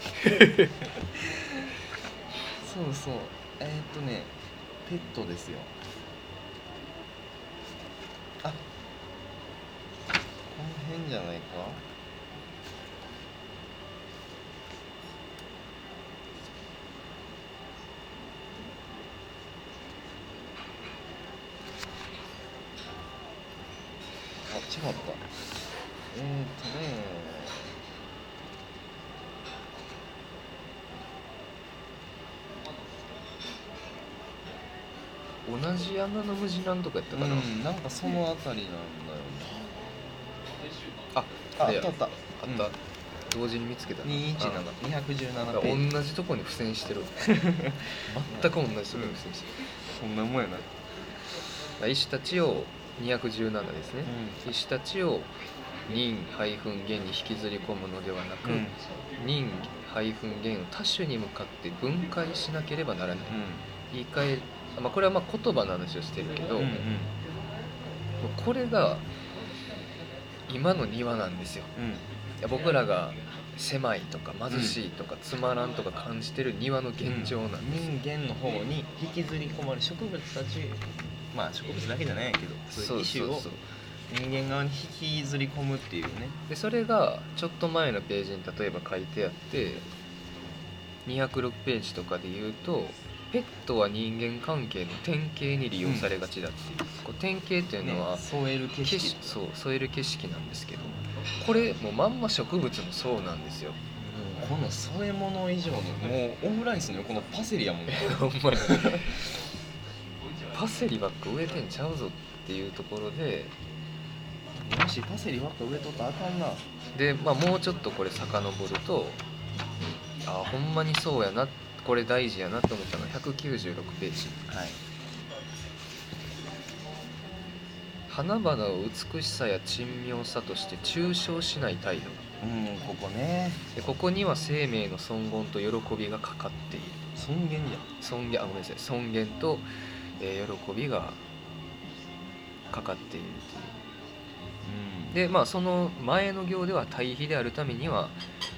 そうそうえー、っとねペットですよ。あこの辺じゃないか。あ違ったえー、っとね同じ山の無地なんとかやったかな、うん、なんかそのあたりなんだよね、あああったあった。あった、同時に見つけた217217同じとこに付箋してる。全く同じとこに付箋してる、そんなもんやな。医師たちを217ですね、うん、医師たちを人元に引きずり込むのではなく、うん、人元を多種に向かって分解しなければならない、うん、言い換えまあ、これはまあ言葉の話をしてるけど、うんうん、これが今の庭なんですよ、うん、僕らが狭いとか貧しいとかつまらんとか感じてる庭の現状なんです、うん、人間の方に引きずり込まれ植物たちまあ植物だけじゃないけどそういう意思を人間側に引きずり込むっていうね。でそれがちょっと前のページに例えば書いてあって206ページとかで言うとペットは人間関係の典型に利用されがちだっていう,、こう典型っていうのは、ね、添える景色。そう添える景色なんですけどこれもうまんま植物もそうなんですよ。この添え物以上のもうオムライスの横のパセリやもんね。ほんまに。パセリばっか植えてんちゃうぞっていうところでもしパセリばっか植えとったらあかんな。で、まあ、もうちょっとこれ遡るとあほんまにそうやなこれ大事やなと思ったのが196ページ。はい。花々を美しさや珍妙さとして抽象しない態度。うんここね。でここには生命の尊厳と喜びがかかっている。尊厳じゃん尊厳あごめんなさい。尊厳と、えー喜びがかかっているうんという。でまあその前の行では対比であるためには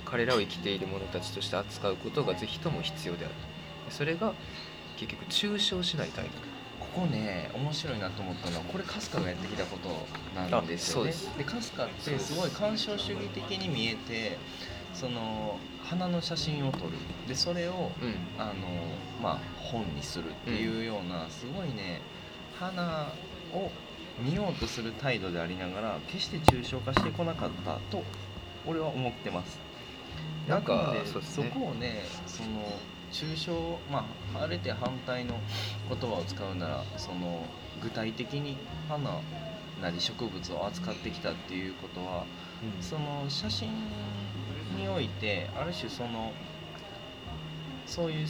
彼らを生きている者たちとして扱うことがぜひとも必要である。でそれが結局抽象しない態度。ここね面白いなと思ったのはこれ春日がやってきたことなんですよね。です。で春日ってすごい鑑賞主義的に見えてその花の写真を撮る。でそれをうん。あのまあ本にするっていうような、すごいね花を見ようとする態度でありながら決して抽象化してこなかったと俺は思ってますなんかそこをねその抽象まああれて反対の言葉を使うならその具体的に花なり植物を扱ってきたっていうことはその写真においてある種そのそういう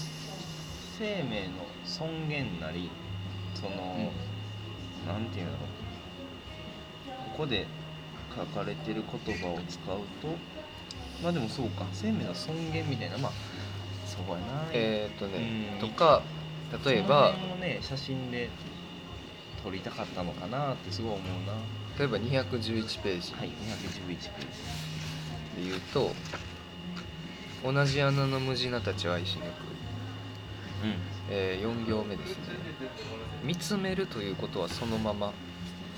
生命の尊厳なりその、なんていうのここで書かれてる言葉を使うとまあでもそうか。生命の尊厳みたいな。まあそうやな。えーっとねうん。とか例えばその辺をね写真で撮りたかったのかなってすごい思うな。例えば211ページ。はい211ページ。で言うと同じ穴のムジナたちを愛し抜く、うん。え4行目ですね。見つめるということはそのまま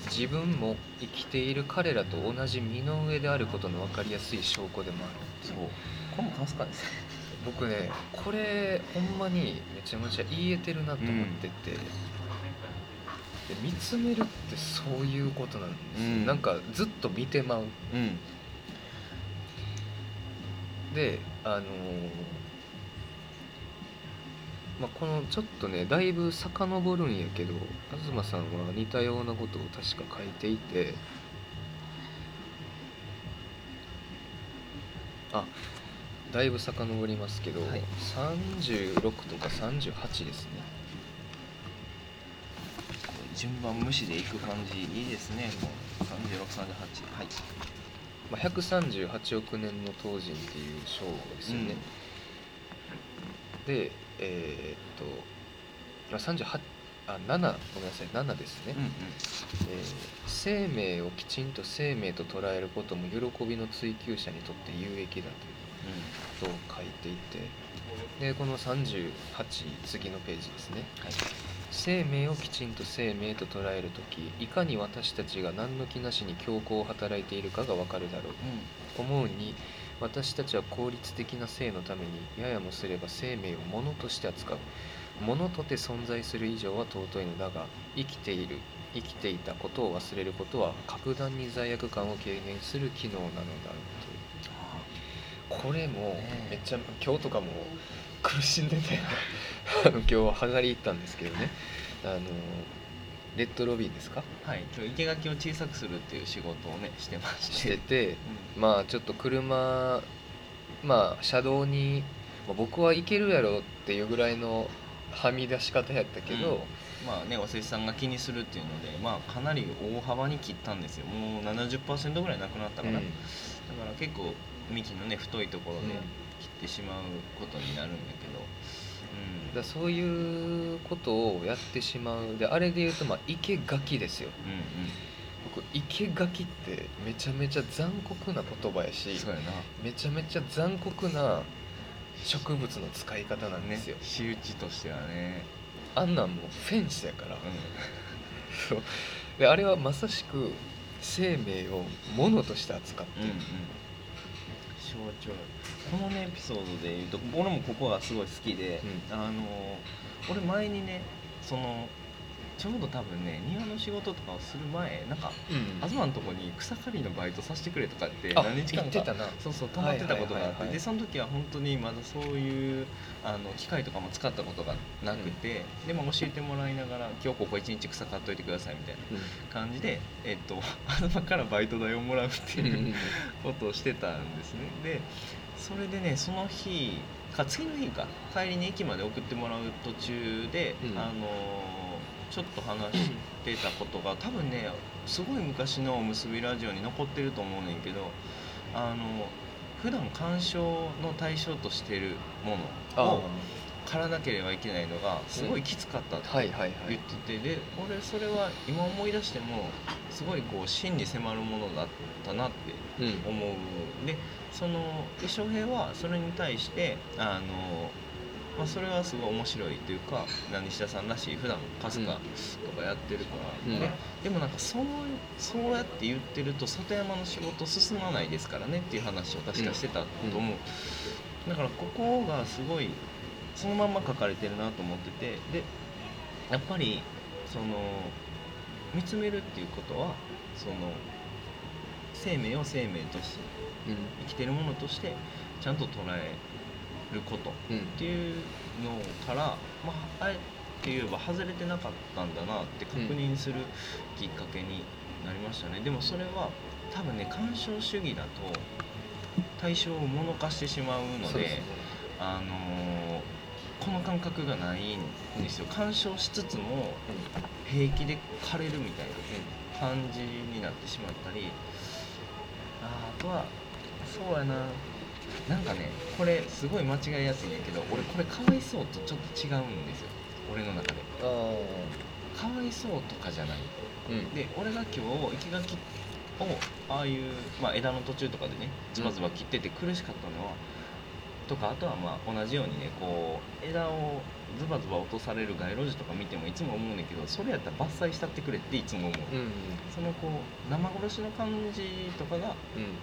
自分も生きている彼らと同じ身の上であることの分かりやすい証拠でもあるそう。これも春日です。僕ねこれほんまにめちゃめちゃ言えてるなと思ってて、で見つめるってそういうことなんですよ、うん。なんかずっと見てまう。うん。であのーまあ、このちょっとねだいぶ遡るんやけど東さんは似たようなことを確か書いていて。あだいぶ遡りますけど、はい。36とか38ですね。順番無視でいく感じいいですねもう。3638はい。まあ、138億年の当人っていう章ですよね、でえーっとまあ38あ7ごめんなさい7ですね、うんうん。えー生命をきちんと生命と捉えることも喜びの追求者にとって有益だということを書いていてでこの38次のページですね。はい。生命をきちんと生命と捉える時いかに私たちが何の気なしに強行を働いているかがわかるだろう。思うに私たちは効率的な性のためにややもすれば生命を物として扱う。物とて存在する以上は尊いのだが生きている生きていたことを忘れることは格段に罪悪感を軽減する機能なのだろうという。これもめっちゃ今日とかも苦しんでて今日は剥がり行ったんですけどね。あのレッドロビンですか？はい生垣を小さくするっていう仕事をねしてまして。しててうん。まあちょっと車まあ車道に、まあ僕は行けるやろっていうぐらいのはみ出し方やったけど、まあねおせちさんが気にするっていうのでまあかなり大幅に切ったんですよ。もう70%ぐらいなくなったかな、うん。だから結構幹のね太いところで切ってしまうことになるんだけどだそういうことをやってしまう。であれで言うとまあ生垣ですよ。うんうん。僕生垣ってめちゃめちゃ残酷な言葉やうんしそうやな。めちゃめちゃ残酷な植物の使い方なんですよ、仕打ちとしてはね。あんなんもうフェンスやから、う そう。であれはまさしく生命を物として扱ってんうんうん象徴。このねエピソードで言うと俺もここがすごい好きで、うあの俺前にねそのちょうど多分ね庭の仕事とかをする前なんかうん。東のとこに草刈りのバイトさせてくれとかってあ何日間かそうそう溜まってたことがあっはいはいはいはい。てでその時は本当にまだそういうあの機械とかも使ったことがなくて、でも教えてもらいながら今日ここ一日草刈っといてくださいみたいな感じで、えっと、東からバイト代をもらうってうんうん。いうことをしてたんですね。でそれでねその日か次の日か帰りに駅まで送ってもらう途中で、うん。あのちょっと話してたことが多分ねすごい昔のおむすびラジオに残ってると思うねんけどあの普段鑑賞の対象としてるもあのを狩らなければいけないのがすごいきつかったって言っててで俺それは今思い出してもすごいこう真に迫るものだったなってうん。思う。でそので翔平はそれに対してあの、まあ、それはすごい面白いというか西田さんらしい普段かすかとかやってるから、うん。ででもなんかそうそうやって言ってると里山の仕事進まないですからねっていう話を確かしてたと思う、だからここがすごいそのまんま書かれてるなと思っててでやっぱりその見つめるっていうことはその生命を生命としてうん。生きてるものとしてちゃんと捉えることっうんていうのから、まあ、あえて言えば外れてなかったんだなって確認するきっかけになりましたね、でもそれは多分ね干渉主義だと対象を物化してしまうのでね。あのーこの感覚がないんですよ。干渉しつつも平気で枯れるみたいな感じになってしまったりああとはそうやななんかねこれすごい間違いやすいんやけど俺これかわいそうとちょっと違うんですよ。俺の中で。あかわいそうとかじゃない。あうん。で俺が今日生垣をああいう、まあ、枝の途中とかでねズバズバ切ってて苦しかったのは、とかあとはまあ同じようにねこう枝をズバズバ落とされる街路樹とか見てもいつも思うねんけどそれやったら伐採したってくれっていつも思う、うんうん。そのこう生殺しの感じとかがうん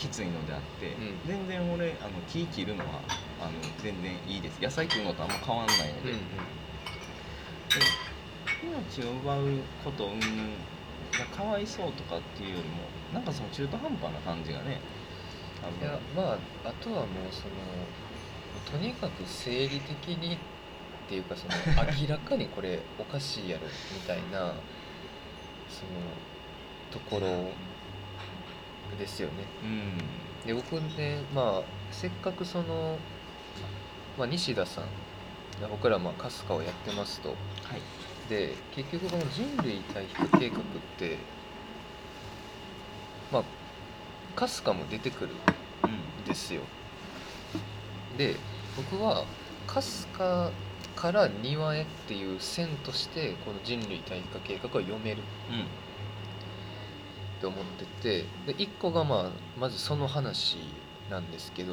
きついのであって、うん。全然俺あの木切るのはあの全然いいです。野菜食うのとあんま変わんないので,、うんで命を奪うことうんがかわいそうとかっていうよりもなんかその中途半端な感じがね多い分やまああとはもうそのとにかく生理的にっていうかその 明らかにこれおかしいやろみたいなそのところですよね。うん。で僕ねまあせっかくその、まあ、西田さん僕らまあかすかをやってますと。はい。で結局この人類対比化計画ってまあかすかも出てくるうんんですよ。で僕はかすかから庭へっていう線としてこの人類対比化計画は読める。うんって思っててで1個がまあまずその話なんですけど